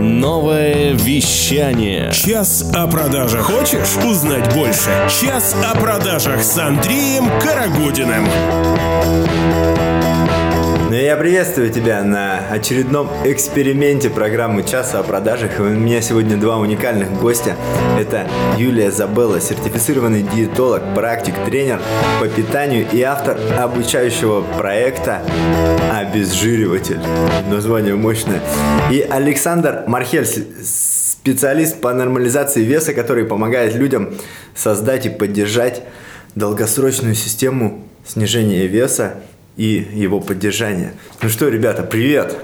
Новое вещание. Час о продажах. Хочешь узнать больше? Час о продажах с Андреем Карагодиным. Ну, я приветствую тебя на очередном эксперименте программы «Часа о продажах». И у меня сегодня два уникальных гостя. Это Юлия Забелла, сертифицированный диетолог, практик, тренер по питанию и автор обучающего проекта «Обезжириватель». Название мощное. И Александр Мархель, специалист по нормализации веса, который помогает людям создать и поддержать долгосрочную систему снижения веса и его поддержания. Ну что, ребята, привет!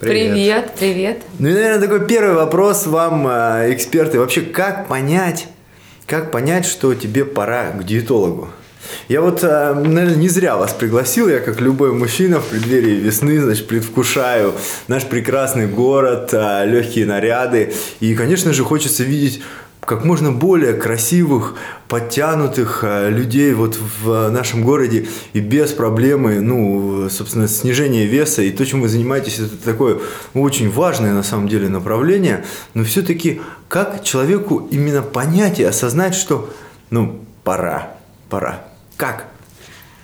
Привет, привет. Ну и, наверное, такой первый вопрос вам, э, эксперты. Вообще, как понять, как понять, что тебе пора к диетологу? Я вот, э, наверное, не зря вас пригласил. Я, как любой мужчина в преддверии весны, значит, предвкушаю наш прекрасный город, э, легкие наряды. И, конечно же, хочется видеть как можно более красивых, подтянутых э, людей вот в нашем городе и без проблемы, ну, собственно, снижения веса. И то, чем вы занимаетесь, это такое очень важное на самом деле направление. Но все-таки как человеку именно понять и осознать, что, ну, пора, пора. Как?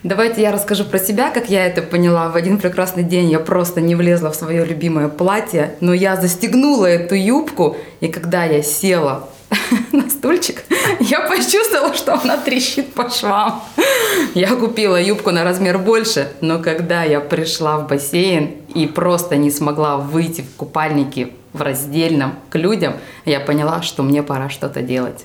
Давайте я расскажу про себя, как я это поняла. В один прекрасный день я просто не влезла в свое любимое платье, но я застегнула эту юбку, и когда я села на стульчик, я почувствовала, что она трещит по швам. Я купила юбку на размер больше, но когда я пришла в бассейн и просто не смогла выйти в купальнике в раздельном к людям, я поняла, что мне пора что-то делать.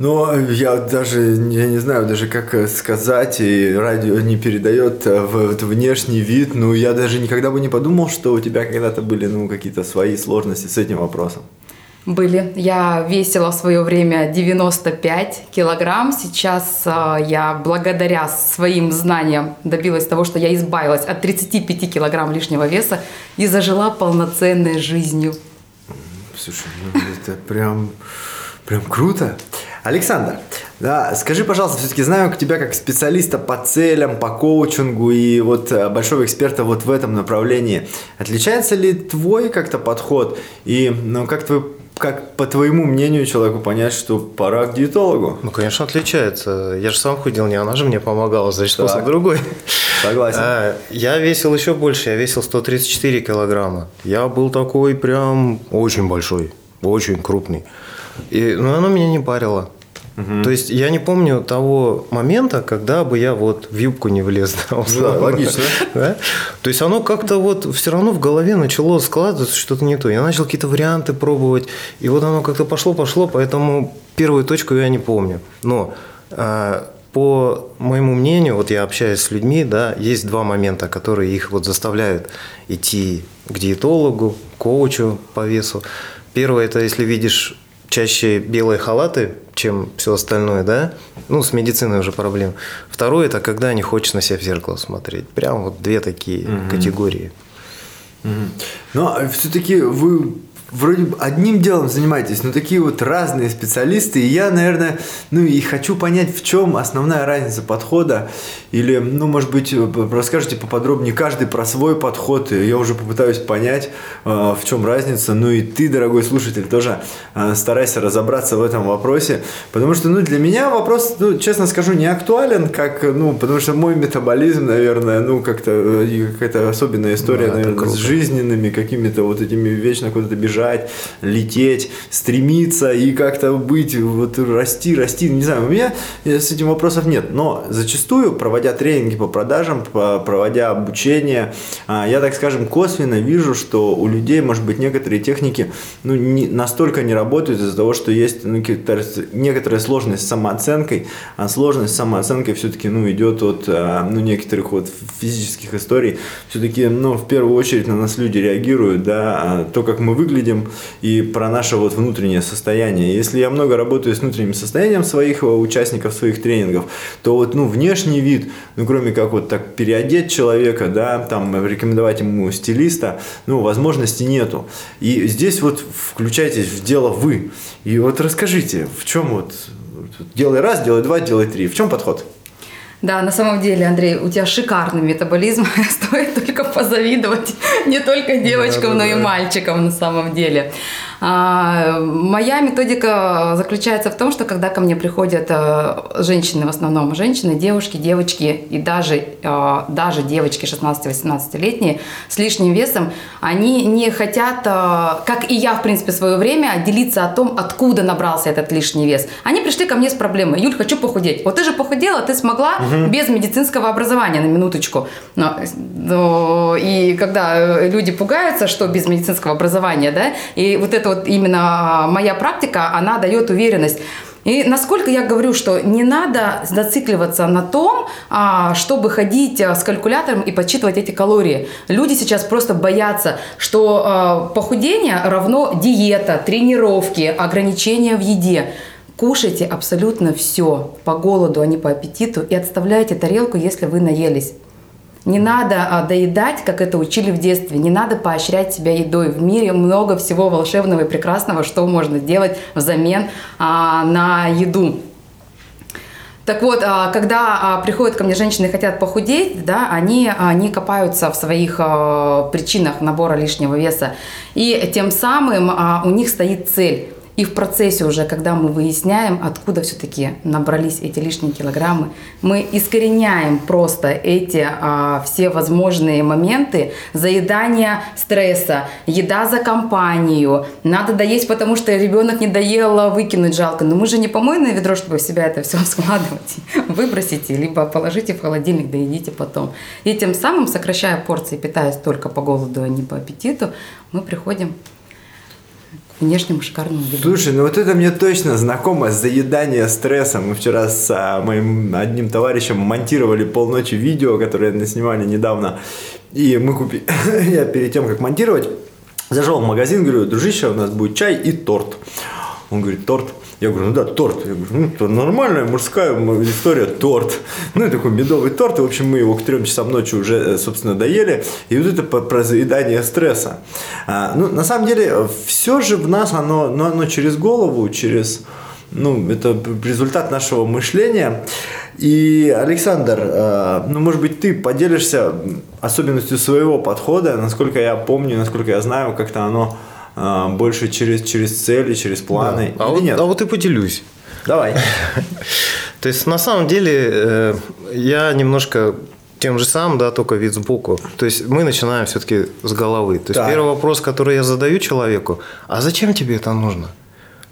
Но я даже, я не знаю даже как сказать, и радио не передает э, в, в внешний вид, ну я даже никогда бы не подумал, что у тебя когда-то были ну, какие-то свои сложности с этим вопросом. Были. Я весила в свое время 95 килограмм. Сейчас э, я благодаря своим знаниям добилась того, что я избавилась от 35 килограмм лишнего веса и зажила полноценной жизнью. Слушай, ну это прям, прям круто. Александр, да, скажи, пожалуйста, все-таки знаю тебя как специалиста по целям, по коучингу и вот э, большого эксперта вот в этом направлении. Отличается ли твой как-то подход и ну, как твой как, по твоему мнению, человеку понять, что пора к диетологу? Ну, конечно, отличается. Я же сам худел, не она же мне помогала, значит, так. способ другой. Согласен. А, я весил еще больше, я весил 134 килограмма. Я был такой прям очень большой, очень крупный. И, ну, оно меня не парило. Угу. То есть я не помню того момента, когда бы я вот в юбку не влез. Да, логично. Да? То есть оно как-то вот все равно в голове начало складываться что-то не то. Я начал какие-то варианты пробовать, и вот оно как-то пошло-пошло, поэтому первую точку я не помню. Но а, по моему мнению, вот я общаюсь с людьми, да, есть два момента, которые их вот заставляют идти к диетологу, коучу по весу. Первое – это если видишь чаще белые халаты, чем все остальное, да? Ну, с медициной уже проблем. Второе – это когда не хочешь на себя в зеркало смотреть. Прям вот две такие угу. категории. Угу. Но все-таки вы вроде бы одним делом занимаетесь, но такие вот разные специалисты, и я, наверное, ну и хочу понять, в чем основная разница подхода, или, ну, может быть, расскажите поподробнее каждый про свой подход, и я уже попытаюсь понять, э, в чем разница, ну и ты, дорогой слушатель, тоже э, старайся разобраться в этом вопросе, потому что, ну, для меня вопрос, ну, честно скажу, не актуален, как, ну, потому что мой метаболизм, наверное, ну, как-то э, какая-то особенная история, да, наверное, с жизненными какими-то вот этими вечно куда-то бежать бежать, лететь, стремиться и как-то быть, вот расти, расти. Не знаю, у меня с этим вопросов нет. Но зачастую, проводя тренинги по продажам, проводя обучение, а, я, так скажем, косвенно вижу, что у людей, может быть, некоторые техники ну, не, настолько не работают из-за того, что есть ну, некоторая сложность с самооценкой, а сложность с самооценкой все-таки ну, идет от а, ну, некоторых вот физических историй. Все-таки ну, в первую очередь на нас люди реагируют, да, а то, как мы выглядим, выглядим и про наше вот внутреннее состояние. Если я много работаю с внутренним состоянием своих э, участников, своих тренингов, то вот, ну, внешний вид, ну, кроме как вот так переодеть человека, да, там, рекомендовать ему стилиста, ну, возможности нету. И здесь вот включайтесь в дело вы. И вот расскажите, в чем вот, делай раз, делай два, делай три, в чем подход? Да, на самом деле, Андрей, у тебя шикарный метаболизм. Стоит только позавидовать не только девочкам, но и мальчикам на самом деле. А, моя методика заключается в том, что когда ко мне приходят а, женщины, в основном женщины, девушки, девочки и даже, а, даже девочки 16-18-летние с лишним весом, они не хотят, как и я, в принципе, в свое время, делиться о том, откуда набрался этот лишний вес. Они пришли ко мне с проблемой. Юль, хочу похудеть. Вот ты же похудела, ты смогла угу. без медицинского образования, на минуточку. Но, и когда люди пугаются, что без медицинского образования, да, и вот это вот именно моя практика, она дает уверенность. И насколько я говорю, что не надо зацикливаться на том, а, чтобы ходить а, с калькулятором и подсчитывать эти калории. Люди сейчас просто боятся, что а, похудение равно диета, тренировки, ограничения в еде. Кушайте абсолютно все по голоду, а не по аппетиту, и отставляйте тарелку, если вы наелись. Не надо а, доедать, как это учили в детстве. Не надо поощрять себя едой. В мире много всего волшебного и прекрасного, что можно делать взамен а, на еду. Так вот, а, когда а, приходят ко мне женщины и хотят похудеть, да, они не копаются в своих причинах набора лишнего веса. И тем самым у них стоит цель и в процессе уже, когда мы выясняем, откуда все-таки набрались эти лишние килограммы, мы искореняем просто эти а, все возможные моменты заедания стресса, еда за компанию, надо доесть, потому что ребенок не доел, выкинуть жалко. Но мы же не помойное ведро, чтобы в себя это все складывать. Выбросите, либо положите в холодильник, доедите потом. И тем самым, сокращая порции, питаясь только по голоду, а не по аппетиту, мы приходим внешнему шикарному виду. Слушай, ну вот это мне точно знакомо, заедание стресса. Мы вчера с а, моим одним товарищем монтировали полночи видео, которое снимали недавно. И мы купили, я перед тем, как монтировать, зашел в магазин, говорю, дружище, у нас будет чай и торт. Он говорит, торт. Я говорю, ну да, торт. Я говорю, ну, это нормальная мужская история, торт. Ну, и такой медовый торт. И, в общем, мы его к трем часам ночи уже, э, собственно, доели. И вот это про заедание стресса. А, ну, на самом деле, все же в нас, оно, ну, оно через голову, через... Ну, это результат нашего мышления. И, Александр, э, ну, может быть, ты поделишься особенностью своего подхода, насколько я помню, насколько я знаю, как-то оно а, больше через, через цели, через планы. Да. А, вот, нет? а вот и поделюсь. Давай. То есть, на самом деле, э, я немножко тем же самым, да, только вид сбоку. То есть мы начинаем все-таки с головы. То есть так. первый вопрос, который я задаю человеку, а зачем тебе это нужно?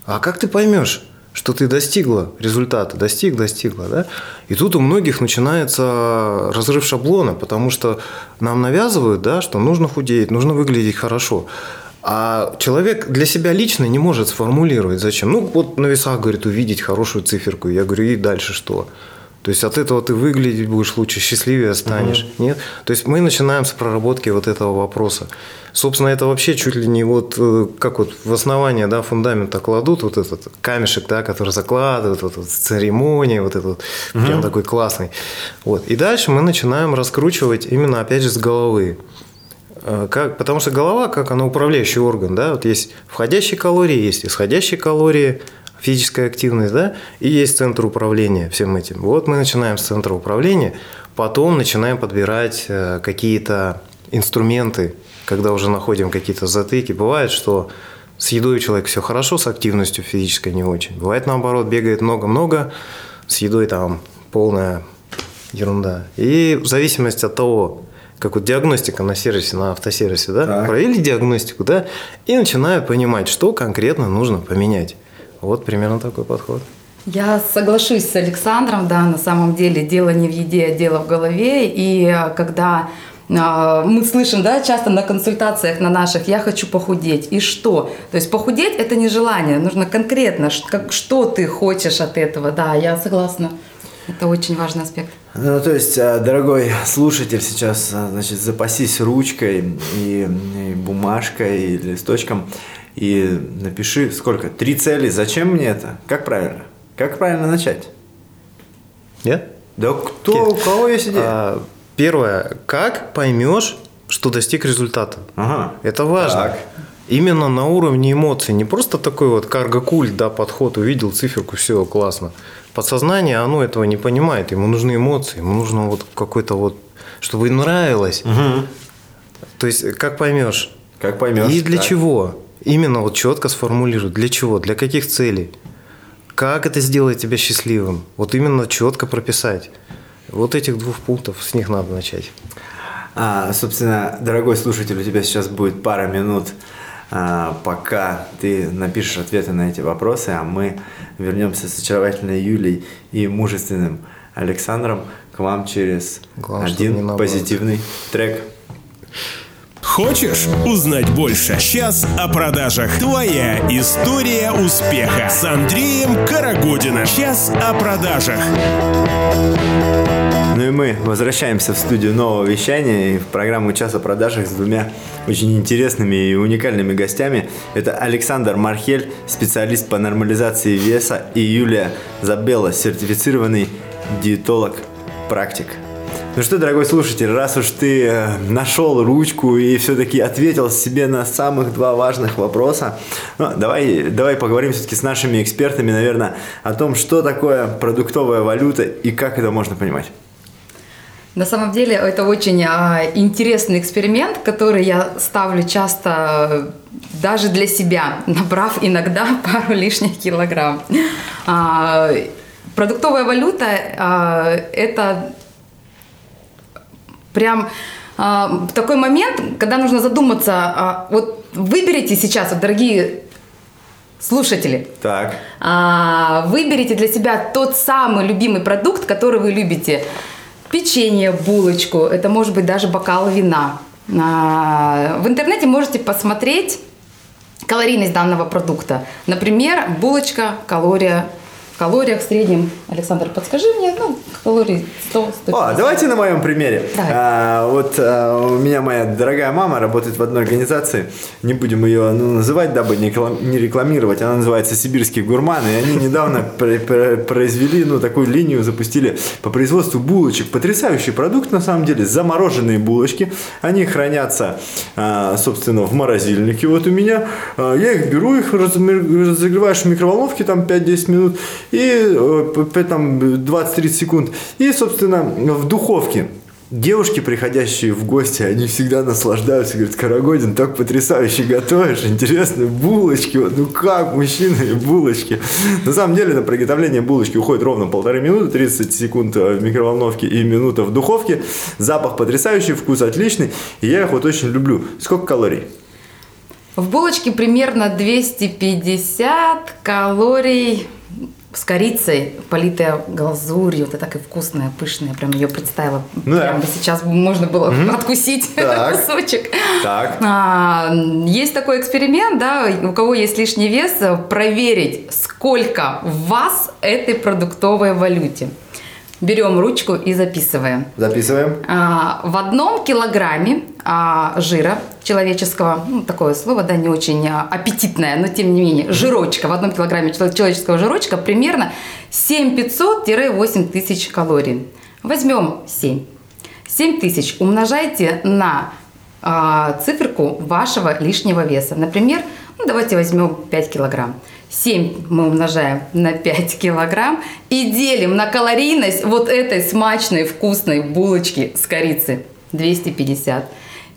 А как ты поймешь, что ты достигла результата, достиг, достигла, да? И тут у многих начинается разрыв шаблона, потому что нам навязывают, да, что нужно худеть, нужно выглядеть хорошо. А человек для себя лично не может сформулировать, зачем. Ну, вот на весах, говорит, увидеть хорошую циферку. Я говорю, и дальше что? То есть от этого ты выглядеть будешь лучше, счастливее станешь. Угу. Нет? То есть мы начинаем с проработки вот этого вопроса. Собственно, это вообще чуть ли не вот э, как вот в основание да, фундамента кладут вот этот камешек, да, который закладывают, вот, вот церемония, вот этот угу. прям такой классный. Вот. И дальше мы начинаем раскручивать именно опять же с головы. Э, как, потому что голова, как она управляющий орган, да, вот есть входящие калории, есть исходящие калории, физическая активность, да, и есть центр управления всем этим. Вот мы начинаем с центра управления, потом начинаем подбирать э, какие-то инструменты, когда уже находим какие-то затыки. Бывает, что с едой у человека все хорошо, с активностью физической не очень. Бывает наоборот, бегает много-много, с едой там полная ерунда. И в зависимости от того, как вот диагностика на сервисе, на автосервисе, да, так. провели диагностику, да, и начинают понимать, что конкретно нужно поменять. Вот примерно такой подход. Я соглашусь с Александром, да, на самом деле дело не в еде, а дело в голове. И а, когда а, мы слышим, да, часто на консультациях на наших, я хочу похудеть. И что? То есть похудеть это не желание, нужно конкретно, как, что ты хочешь от этого. Да, я согласна. Это очень важный аспект. Ну, то есть, а, дорогой слушатель, сейчас, а, значит, запасись ручкой и, и бумажкой, и листочком, и напиши, сколько? Три цели. Зачем мне это? Как правильно? Как правильно начать? Нет? Да кто, у кого есть идея? А, первое. Как поймешь, что достиг результата? Ага. Это важно. Так. Именно на уровне эмоций. Не просто такой вот карго-культ, да, подход, увидел циферку, все, классно. Подсознание, оно этого не понимает. Ему нужны эмоции, ему нужно вот какой-то вот, чтобы нравилось. То есть, как поймешь? Как поймешь. И для так. чего? Именно вот четко сформулируй. Для чего? Для каких целей? Как это сделает тебя счастливым? Вот именно четко прописать. Вот этих двух пунктов, с них надо начать. А, собственно, дорогой слушатель, у тебя сейчас будет пара минут, пока ты напишешь ответы на эти вопросы, а мы вернемся с очаровательной Юлей и мужественным Александром к вам через Главное, один позитивный трек. Хочешь узнать больше? Час о продажах. Твоя история успеха с Андреем Карагодиным. Час о продажах. Ну и мы возвращаемся в студию нового вещания и в программу «Час о продажах» с двумя очень интересными и уникальными гостями. Это Александр Мархель, специалист по нормализации веса, и Юлия Забелла, сертифицированный диетолог-практик. Ну что, дорогой слушатель, раз уж ты э, нашел ручку и все-таки ответил себе на самых два важных вопроса, ну, давай, давай поговорим все-таки с нашими экспертами, наверное, о том, что такое продуктовая валюта и как это можно понимать. На самом деле это очень а, интересный эксперимент, который я ставлю часто э, даже для себя, набрав иногда пару лишних килограмм. А, продуктовая валюта а, это прям а, такой момент, когда нужно задуматься. а, вот выберите сейчас, вот, дорогие слушатели, Так. а, выберите для себя тот самый любимый продукт, который вы любите. Печенье, булочку, это может быть даже бокал вина. А, В интернете можете посмотреть калорийность данного продукта. Например, булочка, калория, калориях в среднем, Александр, подскажи мне, ну, калорий 100, 150. О, давайте на моем примере. Давай. А, вот а, у меня моя дорогая мама работает в одной организации. Не будем ее ну, называть, дабы не, не рекламировать. Она называется «Сибирские гурманы». И они недавно пр- пр- произвели, ну, такую линию, запустили по производству булочек. Потрясающий продукт, на самом деле. Замороженные булочки. Они хранятся, а, собственно, в морозильнике. Вот у меня. А, Я их беру, их разогреваешь в микроволновке там 5-10 минут и э, там 20-30 секунд. И, собственно, в духовке. Девушки, приходящие в гости, они всегда наслаждаются. Говорят, Карагодин, так потрясающе готовишь, интересные булочки. Вот, ну как, мужчины, булочки. На самом деле, на приготовление булочки уходит ровно полторы минуты, 30 секунд э, в микроволновке и минута в духовке. Запах потрясающий, вкус отличный. И я их вот очень люблю. Сколько калорий? В булочке примерно 250 калорий с корицей, политая глазурью. Вот это так и вкусная, пышная. Прям ее представила. Ну да. Прямо сейчас можно было откусить Так. кусочек. Так. А, есть такой эксперимент, да, у кого есть лишний вес, проверить, сколько в вас этой продуктовой валюте. Берем ручку и записываем. Записываем. А, В одном килограмме а, жира человеческого, ну, такое слово, да, не очень а, аппетитное, но тем не менее, жирочка, в одном килограмме чело- человеческого жирочка примерно 7500-8 тысяч калорий. Возьмем 7. 7 тысяч умножайте на а, циферку вашего лишнего веса. Например, ну, давайте возьмем 5 килограмм. 7 мы умножаем на 5 килограмм и делим на калорийность вот этой смачной вкусной булочки с корицей 250.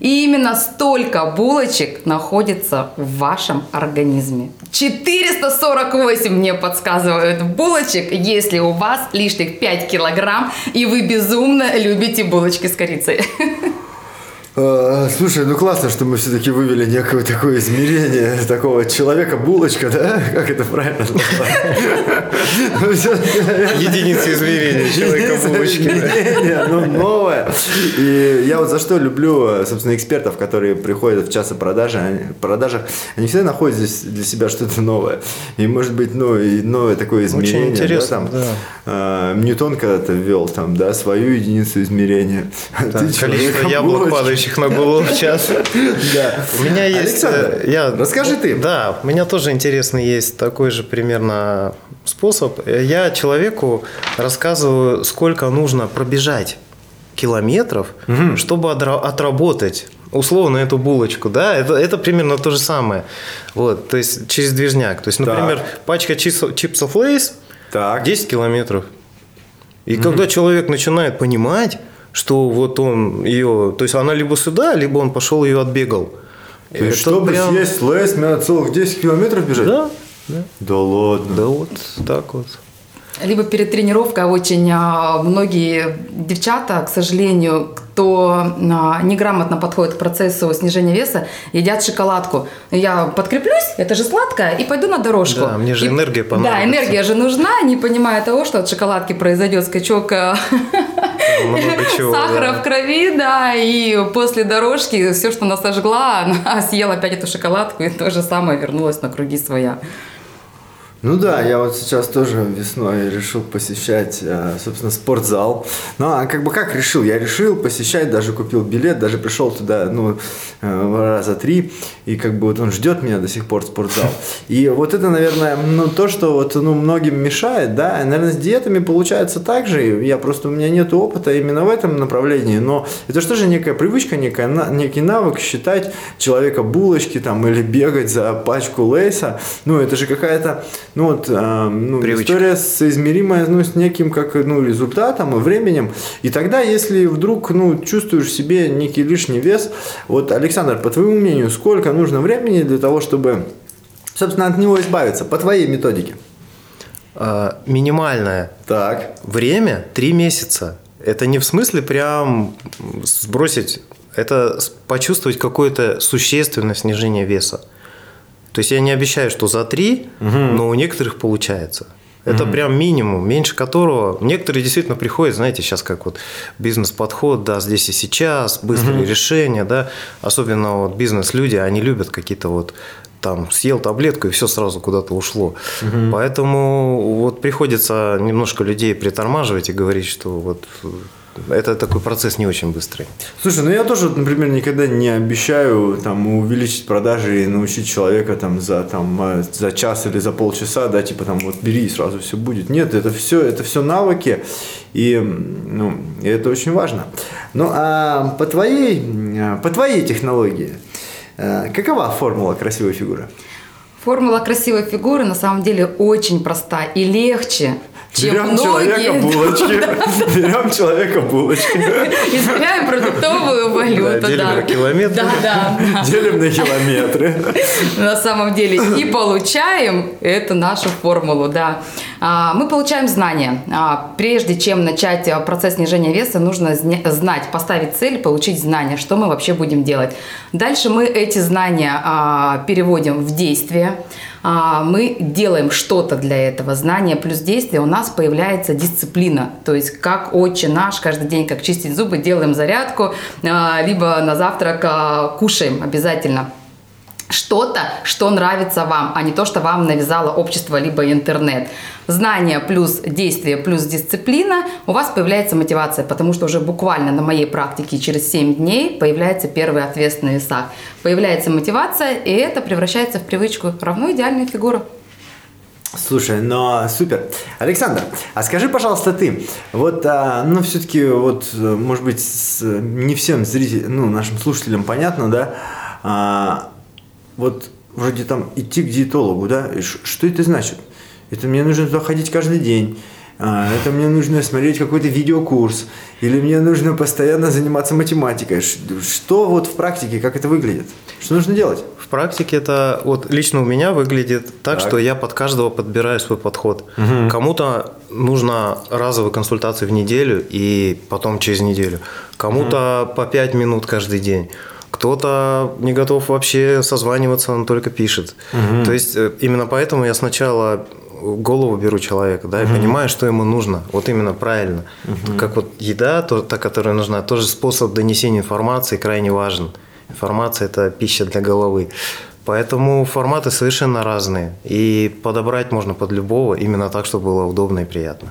И именно столько булочек находится в вашем организме. 448 мне подсказывают булочек, если у вас лишних 5 килограмм и вы безумно любите булочки с корицей. Э, Слушай, ну классно, что мы все-таки вывели некое такое измерение такого человека булочка, да? Как это правильно измерения единица измерения, Ну, новое. И я вот за что люблю, собственно, экспертов, которые приходят в час о продажах, они всегда находят здесь для себя что-то новое. И, может быть, ну, и новое такое измерение. да, интересно, да. э, Ньютон когда-то ввел там, да, свою единицу измерения. Ты количество падающих на голову в час. Да. У меня есть... Э, я, расскажи ты. Да, у меня тоже интересный есть такой же примерно способ. Я человеку рассказываю, сколько нужно пробежать километров, чтобы отра- отработать условно эту булочку, да, это, это примерно то же самое. Вот, то есть через движняк. То есть, например, пачка чипсов, чипсов Лейс, Так. 10 километров. И когда человек начинает понимать, что вот он ее, то есть она либо сюда, либо он пошел ее отбегал. То есть, чтобы прям- съесть лейс, мне надо целых 10 километров бежать? Да, да. Да ладно. Да вот так вот. Либо перед тренировкой очень а, многие девчата, к сожалению, кто а, неграмотно подходит к процессу снижения веса, едят шоколадку. Я подкреплюсь, это же сладкое, и пойду на дорожку. Да, мне же И- энергия Да, понадобится. энергия же нужна, не понимая того, что от шоколадки произойдет скачок а, Много чего, сахара да. в крови, да, и после дорожки все, что она сожгла, она съела опять эту шоколадку и то же самое вернулась на круги своя. Ну да, я вот сейчас тоже весной решил посещать, э, собственно, спортзал. Ну, а как бы как решил? Я решил посещать, даже купил билет, даже пришел туда, ну, э, раза три, и как бы вот он ждет меня до сих пор, спортзал. И вот это, наверное, ну, то, что вот, ну, многим мешает, да, наверное, с диетами получается так же, я просто, у меня нет опыта именно в этом направлении, но это что же некая привычка, некая, некий навык считать человека булочки там или бегать за пачку лейса, ну, это же какая-то, ну, вот, э, ну, Привычка. история соизмеримая, ну, с неким, как, ну, результатом и временем, и тогда, если вдруг, ну, чувствуешь в себе некий лишний вес, вот, Александр, по твоему мнению, сколько нужно времени для того, чтобы, собственно, от него избавиться, по твоей методике? А, Минимальное Так. время 3 месяца. Это не в смысле прям сбросить, это почувствовать какое-то существенное снижение веса. То есть я не обещаю, что за 3, но у некоторых получается. Это прям минимум, меньше которого. Некоторые действительно приходят, знаете, сейчас как вот бизнес-подход, да, здесь и сейчас, быстрые решения, да, особенно вот бизнес-люди, они любят какие-то вот там съел таблетку и все сразу куда-то ушло. Поэтому вот приходится немножко людей притормаживать и говорить, что вот это такой процесс не очень быстрый. Слушай, ну я тоже, например, никогда не обещаю там увеличить продажи и научить человека там за там э, за час или за полчаса, да, типа там вот бери и сразу все будет. Нет, это все, это все навыки и ну и это очень важно. Ну а по твоей м, по твоей технологии э, какова формула красивой фигуры? Формула красивой фигуры на самом деле очень проста и легче, чем Берем человека многие. булочки, берем человека булочки, Измеряем продуктовую валюту. Да, делим да. на километры. Да, да. делим на километры. на самом деле и получаем эту нашу формулу, да. А, Мы получаем знания. А, Прежде чем начать а, процесс снижения веса, нужно знать, поставить цель, получить знания, что мы вообще будем делать. Дальше мы эти знания а, переводим в действие. Мы делаем что-то для этого. Знания плюс действие у нас появляется дисциплина. То есть как отче наш, каждый день, как чистить зубы, делаем зарядку, либо на завтрак кушаем обязательно что-то, что нравится вам, а не то, что вам навязало общество либо интернет. Знание плюс действие плюс дисциплина, у вас появляется мотивация, потому что уже буквально на моей практике через 7 дней появляется первый ответственный весах. Появляется мотивация, и это превращается в привычку. Равно идеальная фигура. Слушай, ну супер. Александр, а скажи, пожалуйста, ты, вот, а, ну, все-таки, вот, э, может быть, с- не всем зрителям, ну, нашим слушателям понятно, да, а, вот, вроде там идти к диетологу, да, что это значит? Это мне нужно туда ходить каждый день, а, это мне нужно смотреть какой-то видеокурс, или мне нужно постоянно заниматься математикой. Что вот в практике, как это выглядит? Что нужно делать? В практике это вот лично у меня выглядит так, Так. что я под каждого подбираю свой подход. Кому-то нужно разовые консультации в неделю и потом через неделю. Кому-то по 5 минут каждый день. Кто-то не готов вообще созваниваться, он только пишет. То есть э, именно поэтому я сначала голову беру человека, да, и понимаю, что ему нужно. Вот именно правильно. Как вот еда, то, та, которая нужна, тоже способ донесения информации крайне важен. Информация – это пища для головы. Поэтому форматы совершенно разные. И подобрать можно под любого, именно так, чтобы было удобно и приятно.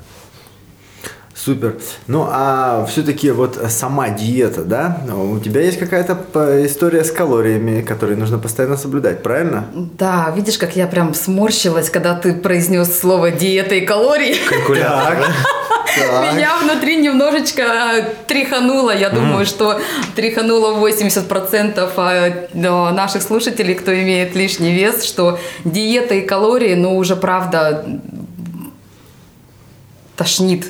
Супер. Ну, а все-таки вот сама диета, да? У тебя есть какая-то п- история с калориями, которые нужно постоянно соблюдать, правильно? Да, видишь, как я прям сморщилась, когда ты произнес слово диета и калории. Калькулятор. Так. Меня внутри немножечко э, тряхануло. Я думаю, что тряхануло 80% э, да, наших слушателей, кто имеет лишний вес, что диета и калории, ну, уже правда тошнит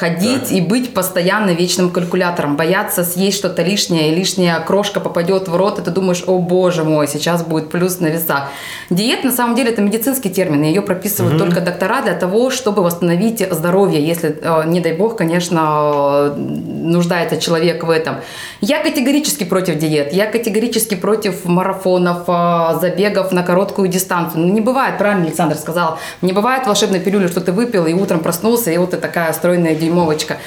ходить и быть постоянно вечным калькулятором, бояться съесть что-то лишнее, и лишняя крошка попадет в рот, и ты думаешь, о боже мой, сейчас будет плюс на весах. Диет на самом деле это медицинский термин, ее прописывают угу. только доктора для того, чтобы восстановить здоровье, если, э, не дай бог, конечно, нуждается человек в этом. Я категорически против диет, я категорически против марафонов, э, забегов на короткую дистанцию. Ну, не бывает, правильно Александр сказал, не бывает волшебной пилюли, что ты выпил и утром проснулся, и вот ты такая стройная дюймовочка.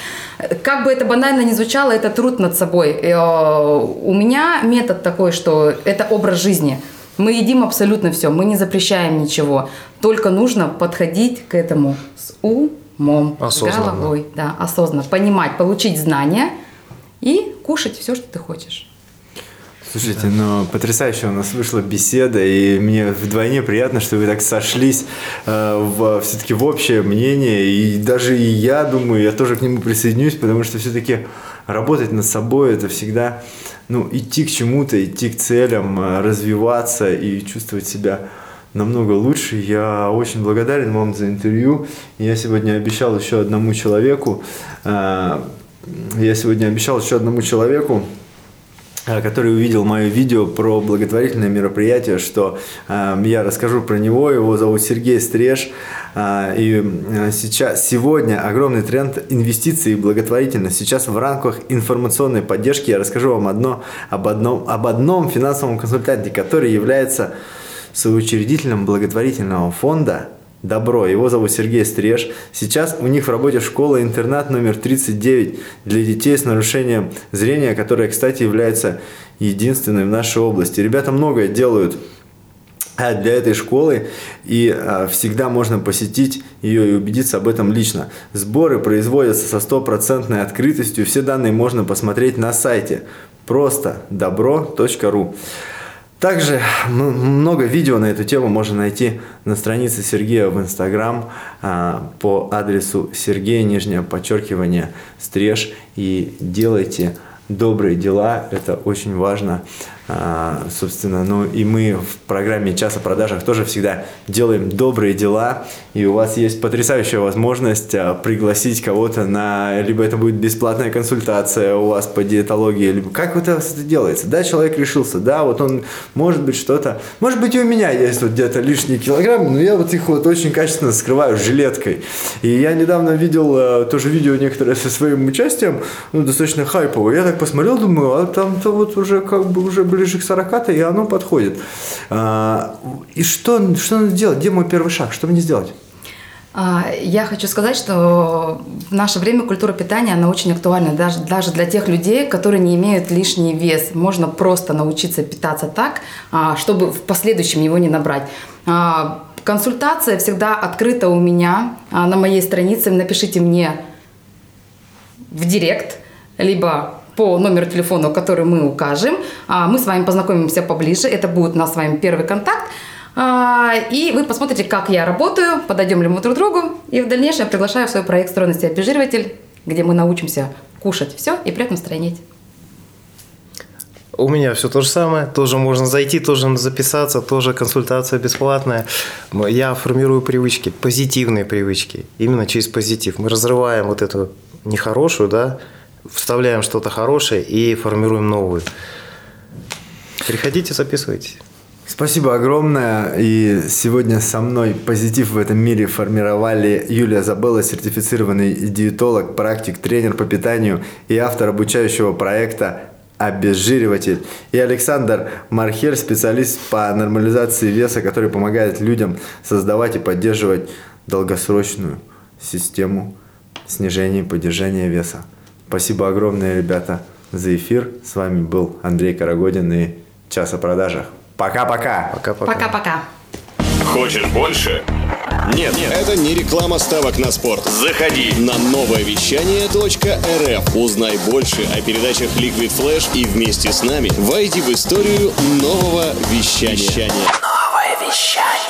Как бы это банально ни звучало, это труд над собой. Э, у меня метод такой, что это образ жизни. Мы едим абсолютно все, мы не запрещаем ничего. Только нужно подходить к этому с умом, осознанно. с головой. Да, осознанно. Понимать, получить знания и кушать все, что ты хочешь. Слушайте, ну потрясающе у нас вышла беседа, и мне вдвойне приятно, что вы так сошлись э, в, все-таки в общее мнение, и даже и я думаю, я тоже к нему присоединюсь, потому что все-таки работать над собой это всегда, ну, идти к чему-то, идти к целям, э, развиваться и чувствовать себя намного лучше. Я очень благодарен вам за интервью. Я сегодня обещал еще одному человеку, э, я сегодня обещал еще одному человеку, который увидел мое видео про благотворительное мероприятие, что э, я расскажу про него. Его зовут Сергей Стриж. Э, и э, сейчас, сегодня огромный тренд инвестиций и благотворительность. Сейчас в рамках информационной поддержки я расскажу вам одно, об, одном, об одном финансовом консультанте, который является соучредителем благотворительного фонда Добро. Его зовут Сергей Стриж. Сейчас у них в работе школа-интернат номер 39 для детей с нарушением зрения, которая, кстати, является единственной в нашей области. Ребята многое делают а, для этой школы, и а, всегда можно посетить ее и убедиться об этом лично. Сборы производятся со стопроцентной открытостью, все данные можно посмотреть на сайте просто добро.ру. Также много видео на эту тему можно найти на странице Сергея в Инстаграм а, по адресу Сергея, нижнее подчеркивание, стриж. И делайте добрые дела, это очень важно. А, собственно, ну и мы в программе «Час о продажах» тоже всегда делаем добрые дела, и у вас есть потрясающая возможность а, пригласить кого-то на, либо это будет бесплатная консультация у вас по диетологии, либо как это делается. Да, человек решился, да, вот он, может быть, что-то, может быть, и у меня есть вот где-то лишние килограммы, но я вот их вот очень качественно скрываю жилеткой. И я недавно видел а, тоже видео некоторое со своим участием, ну, достаточно хайповое. Я так посмотрел, думаю, а там-то вот уже как бы уже ближе к 40 и оно подходит. А, и что, что надо делать? Где мой первый шаг? Что мне сделать? А, я хочу сказать, что в наше время культура питания, она очень актуальна даже, даже для тех людей, которые не имеют лишний вес. Можно просто научиться питаться так, а, чтобы в последующем его не набрать. Консультация всегда открыта у меня на моей странице. Напишите мне в директ, либо по номеру телефона, который мы укажем. А, мы с вами познакомимся поближе. Это будет у нас с вами первый контакт. А, и вы посмотрите, как я работаю, подойдем ли мы друг другу. И в дальнейшем я приглашаю в свой проект «Стройности обезжириватель», где мы научимся кушать все и при этом стройнеть. У меня все то же самое. Тоже можно зайти, тоже записаться, тоже консультация бесплатная. Я формирую привычки, позитивные привычки. Именно через позитив. Мы разрываем вот эту нехорошую, да, вставляем что-то хорошее и формируем новую. Приходите, записывайтесь. Спасибо огромное. И сегодня со мной позитив в этом мире формировали Юлия Забыла, сертифицированный диетолог, практик, тренер по питанию и автор обучающего проекта обезжириватель. И Александр Мархер, специалист по нормализации веса, который помогает людям создавать и поддерживать долгосрочную систему снижения и поддержания веса. Спасибо огромное, ребята, за эфир. С вами был Андрей Карагодин и «Час о продажах». Пока-пока. Пока-пока. Пока-пока. Хочешь больше? Нет, нет, это не реклама ставок на спорт. Заходи на новое вещание .рф. Узнай больше о передачах Liquid Flash и вместе с нами войди в историю нового вещания. Новое вещание.